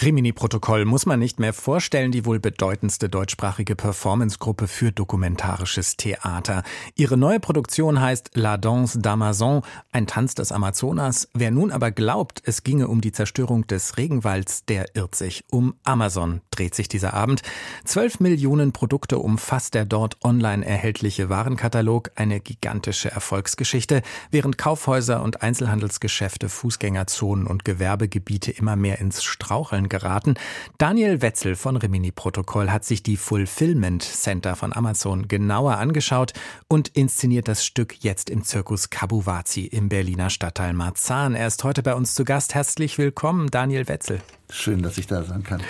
Rimini-Protokoll muss man nicht mehr vorstellen, die wohl bedeutendste deutschsprachige Performancegruppe für dokumentarisches Theater. Ihre neue Produktion heißt La Danse d'Amazon, ein Tanz des Amazonas. Wer nun aber glaubt, es ginge um die Zerstörung des Regenwalds, der irrt sich. Um Amazon dreht sich dieser Abend. Zwölf Millionen Produkte umfasst der dort online erhältliche Warenkatalog, eine gigantische Erfolgsgeschichte, während Kaufhäuser und Einzelhandelsgeschäfte, Fußgängerzonen und Gewerbegebiete immer mehr ins Straucheln geraten. Daniel Wetzel von Rimini Protokoll hat sich die Fulfillment Center von Amazon genauer angeschaut und inszeniert das Stück jetzt im Zirkus Kabuwazi im Berliner Stadtteil Marzahn. Er ist heute bei uns zu Gast. Herzlich willkommen, Daniel Wetzel. Schön, dass ich da sein kann.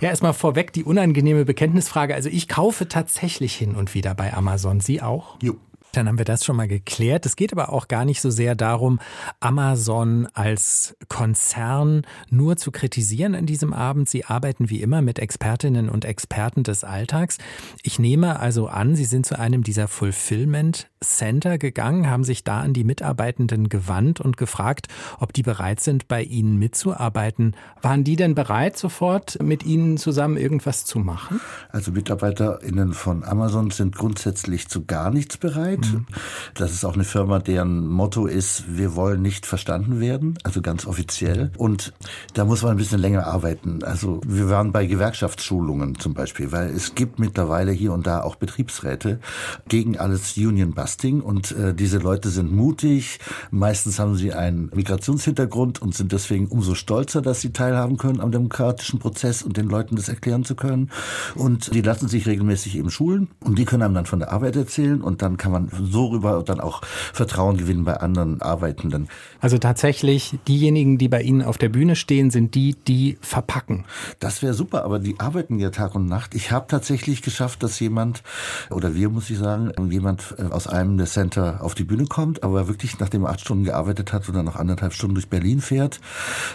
Ja, erstmal vorweg die unangenehme Bekenntnisfrage. Also ich kaufe tatsächlich hin und wieder bei Amazon. Sie auch? Jo. Dann haben wir das schon mal geklärt. Es geht aber auch gar nicht so sehr darum, Amazon als Konzern nur zu kritisieren an diesem Abend. Sie arbeiten wie immer mit Expertinnen und Experten des Alltags. Ich nehme also an, Sie sind zu einem dieser Fulfillment Center gegangen, haben sich da an die Mitarbeitenden gewandt und gefragt, ob die bereit sind, bei Ihnen mitzuarbeiten. Waren die denn bereit, sofort mit Ihnen zusammen irgendwas zu machen? Also MitarbeiterInnen von Amazon sind grundsätzlich zu gar nichts bereit. Mhm. Das ist auch eine Firma, deren Motto ist, wir wollen nicht verstanden werden, also ganz offiziell. Und da muss man ein bisschen länger arbeiten. Also wir waren bei Gewerkschaftsschulungen zum Beispiel, weil es gibt mittlerweile hier und da auch Betriebsräte gegen alles Union Busting und äh, diese Leute sind mutig. Meistens haben sie einen Migrationshintergrund und sind deswegen umso stolzer, dass sie teilhaben können am demokratischen Prozess und den Leuten das erklären zu können. Und die lassen sich regelmäßig eben schulen und die können einem dann von der Arbeit erzählen und dann kann man so rüber dann auch Vertrauen gewinnen bei anderen Arbeitenden. Also tatsächlich, diejenigen, die bei Ihnen auf der Bühne stehen, sind die, die verpacken. Das wäre super, aber die arbeiten ja Tag und Nacht. Ich habe tatsächlich geschafft, dass jemand, oder wir muss ich sagen, jemand äh, aus einem der Center auf die Bühne kommt, aber wirklich nachdem er acht Stunden gearbeitet hat oder noch anderthalb Stunden durch Berlin fährt.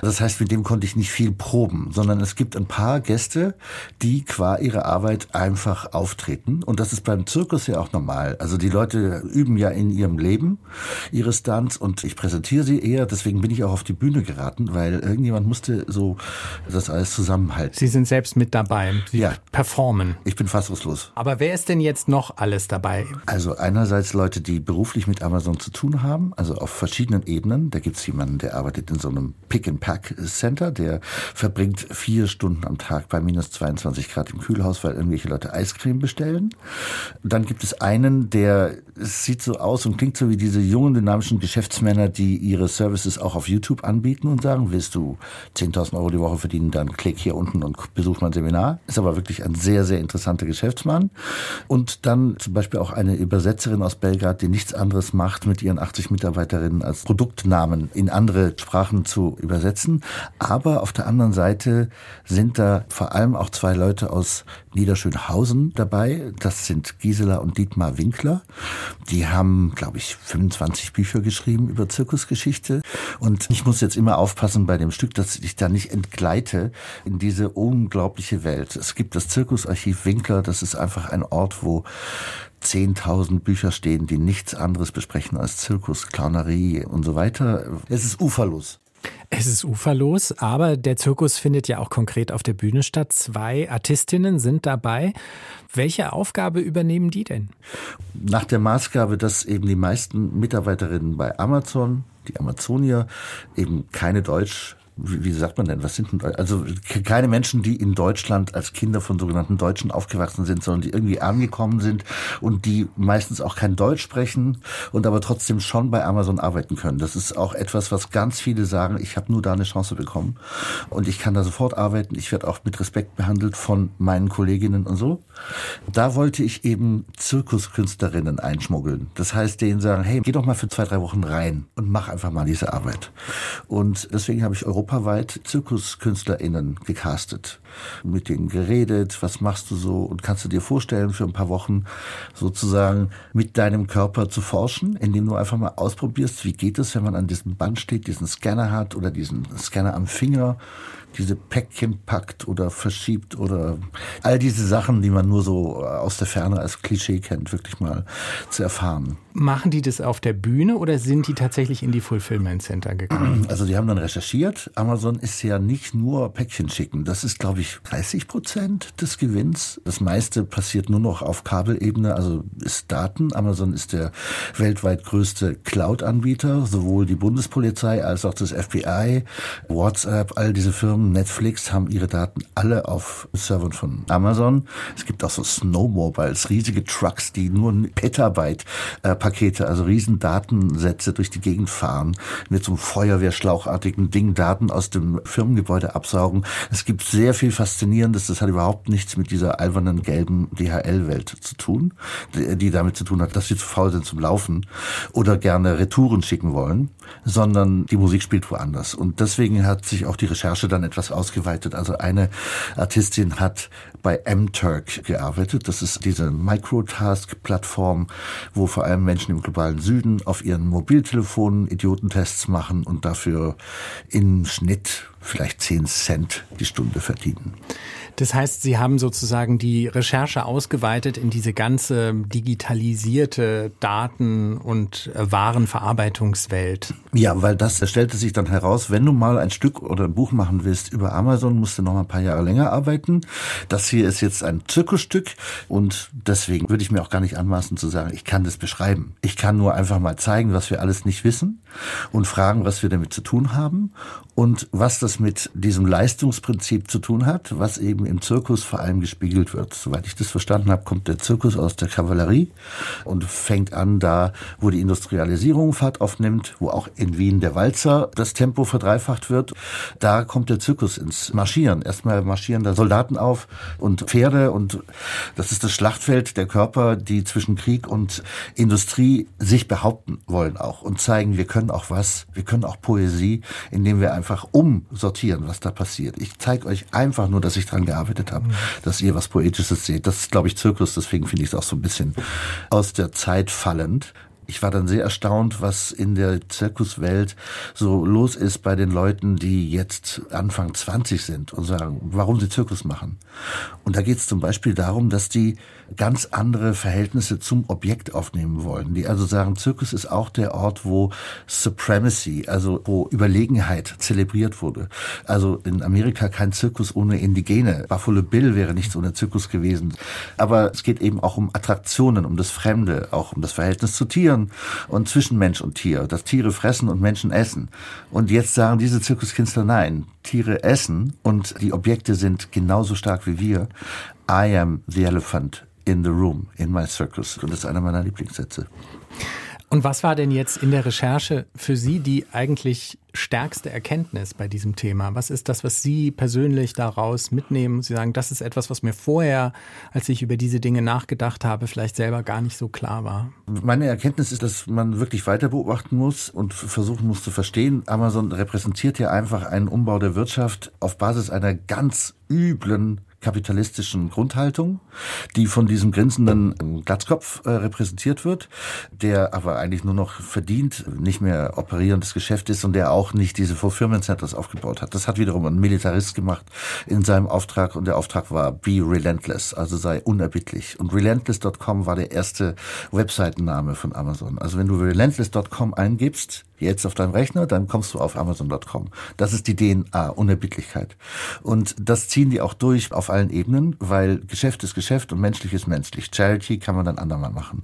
Das heißt, mit dem konnte ich nicht viel proben, sondern es gibt ein paar Gäste, die qua ihrer Arbeit einfach auftreten. Und das ist beim Zirkus ja auch normal. Also die Leute üben ja in ihrem Leben ihre Stunts und ich präsentiere sie eher. Deswegen bin ich auch auf die Bühne geraten, weil irgendjemand musste so das alles zusammenhalten. Sie sind selbst mit dabei. Sie ja. performen. Ich bin fassungslos. Aber wer ist denn jetzt noch alles dabei? Also einerseits Leute, die beruflich mit Amazon zu tun haben, also auf verschiedenen Ebenen. Da gibt es jemanden, der arbeitet in so einem Pick-and-Pack-Center, der verbringt vier Stunden am Tag bei minus 22 Grad im Kühlhaus, weil irgendwelche Leute Eiscreme bestellen. Dann gibt es einen, der es sieht so aus und klingt so wie diese jungen, dynamischen Geschäftsmänner, die ihre Services auch auf YouTube anbieten und sagen, willst du 10.000 Euro die Woche verdienen, dann klick hier unten und besuch mein Seminar. Ist aber wirklich ein sehr, sehr interessanter Geschäftsmann. Und dann zum Beispiel auch eine Übersetzerin aus Belgrad, die nichts anderes macht, mit ihren 80 Mitarbeiterinnen als Produktnamen in andere Sprachen zu übersetzen. Aber auf der anderen Seite sind da vor allem auch zwei Leute aus Niederschönhausen dabei. Das sind Gisela und Dietmar Winkler. Die haben, glaube ich, 25 Bücher geschrieben über Zirkusgeschichte. Und ich muss jetzt immer aufpassen bei dem Stück, dass ich da nicht entgleite in diese unglaubliche Welt. Es gibt das Zirkusarchiv Winkler. Das ist einfach ein Ort, wo 10.000 Bücher stehen, die nichts anderes besprechen als Zirkus, Clownerie und so weiter. Es ist uferlos. Es ist uferlos, aber der Zirkus findet ja auch konkret auf der Bühne statt. Zwei Artistinnen sind dabei. Welche Aufgabe übernehmen die denn? Nach der Maßgabe, dass eben die meisten Mitarbeiterinnen bei Amazon, die Amazonier, eben keine Deutsch wie, sagt man denn, was sind denn, also keine Menschen, die in Deutschland als Kinder von sogenannten Deutschen aufgewachsen sind, sondern die irgendwie angekommen sind und die meistens auch kein Deutsch sprechen und aber trotzdem schon bei Amazon arbeiten können. Das ist auch etwas, was ganz viele sagen, ich habe nur da eine Chance bekommen und ich kann da sofort arbeiten, ich werde auch mit Respekt behandelt von meinen Kolleginnen und so. Da wollte ich eben Zirkuskünstlerinnen einschmuggeln. Das heißt, denen sagen, hey, geh doch mal für zwei, drei Wochen rein und mach einfach mal diese Arbeit. Und deswegen habe ich Europa europaweit ZirkuskünstlerInnen gecastet. Mit denen geredet, was machst du so und kannst du dir vorstellen, für ein paar Wochen sozusagen mit deinem Körper zu forschen, indem du einfach mal ausprobierst, wie geht es, wenn man an diesem Band steht, diesen Scanner hat oder diesen Scanner am Finger diese Päckchen packt oder verschiebt oder all diese Sachen, die man nur so aus der Ferne als Klischee kennt, wirklich mal zu erfahren. Machen die das auf der Bühne oder sind die tatsächlich in die Fulfillment Center gegangen? Also die haben dann recherchiert. Amazon ist ja nicht nur Päckchen schicken. Das ist, glaube ich, 30 Prozent des Gewinns. Das meiste passiert nur noch auf Kabelebene, also ist Daten. Amazon ist der weltweit größte Cloud-Anbieter. Sowohl die Bundespolizei als auch das FBI, WhatsApp, all diese Firmen, Netflix haben ihre Daten alle auf Servern von Amazon. Es gibt auch so Snowmobiles, riesige Trucks, die nur Petabyte äh, Pakete, also riesen Datensätze durch die Gegend fahren, mit so einem Feuerwehrschlauchartigen Ding Daten aus dem Firmengebäude absaugen. Es gibt sehr viel Faszinierendes, das hat überhaupt nichts mit dieser albernen gelben DHL-Welt zu tun, die damit zu tun hat, dass sie zu faul sind zum Laufen oder gerne Retouren schicken wollen, sondern die Musik spielt woanders. Und deswegen hat sich auch die Recherche dann etwas ausgeweitet. Also eine Artistin hat bei MTurk gearbeitet. Das ist diese Microtask-Plattform, wo vor allem Menschen im globalen Süden auf ihren Mobiltelefonen Idiotentests machen und dafür im Schnitt vielleicht 10 Cent die Stunde verdienen. Das heißt, Sie haben sozusagen die Recherche ausgeweitet in diese ganze digitalisierte Daten- und äh, Warenverarbeitungswelt. Ja, weil das stellte sich dann heraus, wenn du mal ein Stück oder ein Buch machen willst über Amazon, musst du noch mal ein paar Jahre länger arbeiten. Das hier ist jetzt ein Zirkusstück und deswegen würde ich mir auch gar nicht anmaßen zu sagen, ich kann das beschreiben. Ich kann nur einfach mal zeigen, was wir alles nicht wissen und fragen, was wir damit zu tun haben und was das mit diesem Leistungsprinzip zu tun hat, was eben im Zirkus vor allem gespiegelt wird. Soweit ich das verstanden habe, kommt der Zirkus aus der Kavallerie und fängt an da, wo die Industrialisierung Fahrt aufnimmt, wo auch in Wien der Walzer das Tempo verdreifacht wird. Da kommt der Zirkus ins Marschieren. Erstmal marschieren da Soldaten auf und Pferde und das ist das Schlachtfeld der Körper, die zwischen Krieg und Industrie sich behaupten wollen auch und zeigen, wir können auch was, wir können auch Poesie, indem wir einfach umsortieren, was da passiert. Ich zeige euch einfach nur, dass ich dran gearbeitet habe, mhm. dass ihr was Poetisches seht. Das ist, glaube ich, Zirkus, deswegen finde ich es auch so ein bisschen aus der Zeit fallend ich war dann sehr erstaunt, was in der Zirkuswelt so los ist bei den Leuten, die jetzt Anfang 20 sind und sagen, warum sie Zirkus machen. Und da geht es zum Beispiel darum, dass die ganz andere Verhältnisse zum Objekt aufnehmen wollen. Die also sagen, Zirkus ist auch der Ort, wo Supremacy, also wo Überlegenheit zelebriert wurde. Also in Amerika kein Zirkus ohne Indigene. Buffalo Bill wäre nichts ohne Zirkus gewesen. Aber es geht eben auch um Attraktionen, um das Fremde, auch um das Verhältnis zu Tieren Tieren und zwischen Mensch und Tier, dass Tiere fressen und Menschen essen. Und jetzt sagen diese Zirkuskünstler, nein, Tiere essen und die Objekte sind genauso stark wie wir. I am the elephant in the room, in my circus. Und das ist einer meiner Lieblingssätze. Und was war denn jetzt in der Recherche für Sie die eigentlich stärkste Erkenntnis bei diesem Thema? Was ist das, was Sie persönlich daraus mitnehmen? Sie sagen, das ist etwas, was mir vorher, als ich über diese Dinge nachgedacht habe, vielleicht selber gar nicht so klar war. Meine Erkenntnis ist, dass man wirklich weiter beobachten muss und versuchen muss zu verstehen. Amazon repräsentiert ja einfach einen Umbau der Wirtschaft auf Basis einer ganz üblen kapitalistischen Grundhaltung, die von diesem grinsenden Glatzkopf äh, repräsentiert wird, der aber eigentlich nur noch verdient, nicht mehr operierendes Geschäft ist und der auch nicht diese Fulfillment Centers aufgebaut hat. Das hat wiederum ein Militarist gemacht in seinem Auftrag und der Auftrag war Be Relentless, also sei unerbittlich. Und relentless.com war der erste Webseitenname von Amazon. Also wenn du relentless.com eingibst, jetzt auf deinem Rechner, dann kommst du auf Amazon.com. Das ist die DNA, Unerbittlichkeit. Und das ziehen die auch durch auf allen Ebenen, weil Geschäft ist Geschäft und menschlich ist menschlich. Charity kann man dann andermal machen.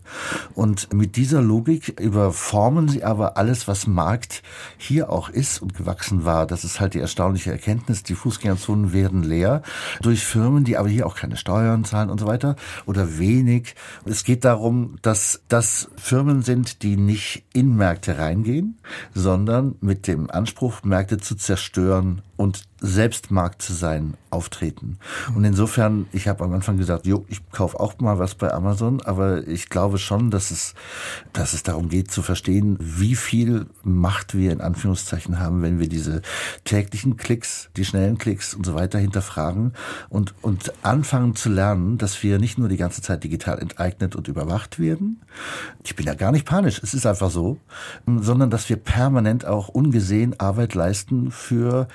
Und mit dieser Logik überformen sie aber alles, was Markt hier auch ist und gewachsen war. Das ist halt die erstaunliche Erkenntnis. Die Fußgängerzonen werden leer durch Firmen, die aber hier auch keine Steuern zahlen und so weiter oder wenig. Es geht darum, dass das Firmen sind, die nicht in Märkte reingehen, sondern mit dem Anspruch, Märkte zu zerstören und Selbstmarkt zu sein auftreten. Und insofern, ich habe am Anfang gesagt, jo, ich kaufe auch mal was bei Amazon, aber ich glaube schon, dass es, dass es darum geht zu verstehen, wie viel Macht wir in Anführungszeichen haben, wenn wir diese täglichen Klicks, die schnellen Klicks und so weiter hinterfragen und, und anfangen zu lernen, dass wir nicht nur die ganze Zeit digital enteignet und überwacht werden. Ich bin ja gar nicht panisch, es ist einfach so, sondern dass wir permanent auch ungesehen Arbeit leisten für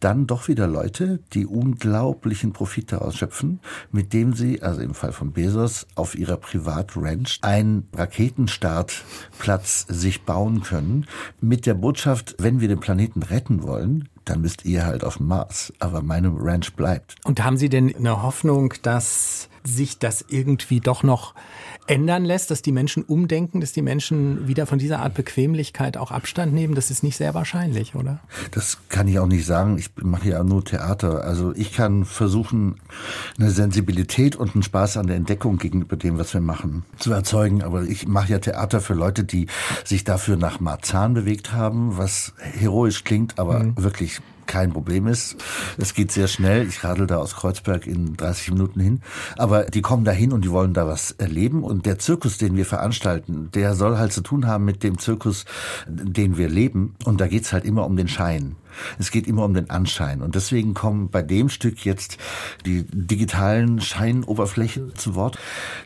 dann doch wieder Leute, die unglaublichen Profit daraus schöpfen, mit dem sie, also im Fall von Bezos, auf ihrer Privatranch einen Raketenstartplatz sich bauen können, mit der Botschaft, wenn wir den Planeten retten wollen, dann müsst ihr halt auf Mars. Aber meine Ranch bleibt. Und haben Sie denn eine Hoffnung, dass sich das irgendwie doch noch ändern lässt, dass die Menschen umdenken, dass die Menschen wieder von dieser Art Bequemlichkeit auch Abstand nehmen? Das ist nicht sehr wahrscheinlich, oder? Das kann ich auch nicht sagen. Ich mache ja nur Theater. Also ich kann versuchen, eine Sensibilität und einen Spaß an der Entdeckung gegenüber dem, was wir machen, zu erzeugen. Aber ich mache ja Theater für Leute, die sich dafür nach Marzahn bewegt haben, was heroisch klingt, aber mhm. wirklich kein Problem ist. Es geht sehr schnell. Ich radel da aus Kreuzberg in 30 Minuten hin. Aber die kommen da hin und die wollen da was erleben. Und der Zirkus, den wir veranstalten, der soll halt zu tun haben mit dem Zirkus, den wir leben. Und da geht's halt immer um den Schein. Es geht immer um den Anschein. Und deswegen kommen bei dem Stück jetzt die digitalen Scheinoberflächen zu Wort.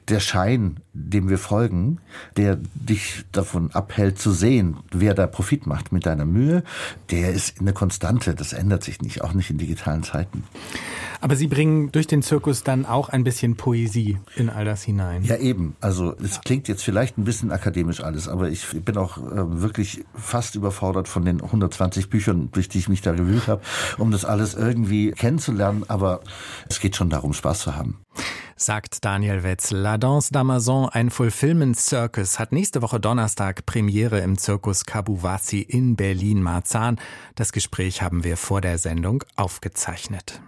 Der Schein, dem wir folgen, der dich davon abhält zu sehen, wer da Profit macht mit deiner Mühe, der ist eine Konstante. Das ändert sich nicht, auch nicht in digitalen Zeiten. Aber Sie bringen durch den Zirkus dann auch ein bisschen Poesie in all das hinein. Ja, eben. Also es klingt jetzt vielleicht ein bisschen akademisch alles, aber ich bin auch äh, wirklich fast überfordert von den 120 Büchern, durch die ich mich da gewühlt habe, um das alles irgendwie kennenzulernen. Aber es geht schon darum, Spaß zu haben sagt Daniel Wetzel. La Danse d'Amazon, ein Fulfillment Circus, hat nächste Woche Donnerstag Premiere im Zirkus Kabuwazi in Berlin-Marzahn. Das Gespräch haben wir vor der Sendung aufgezeichnet.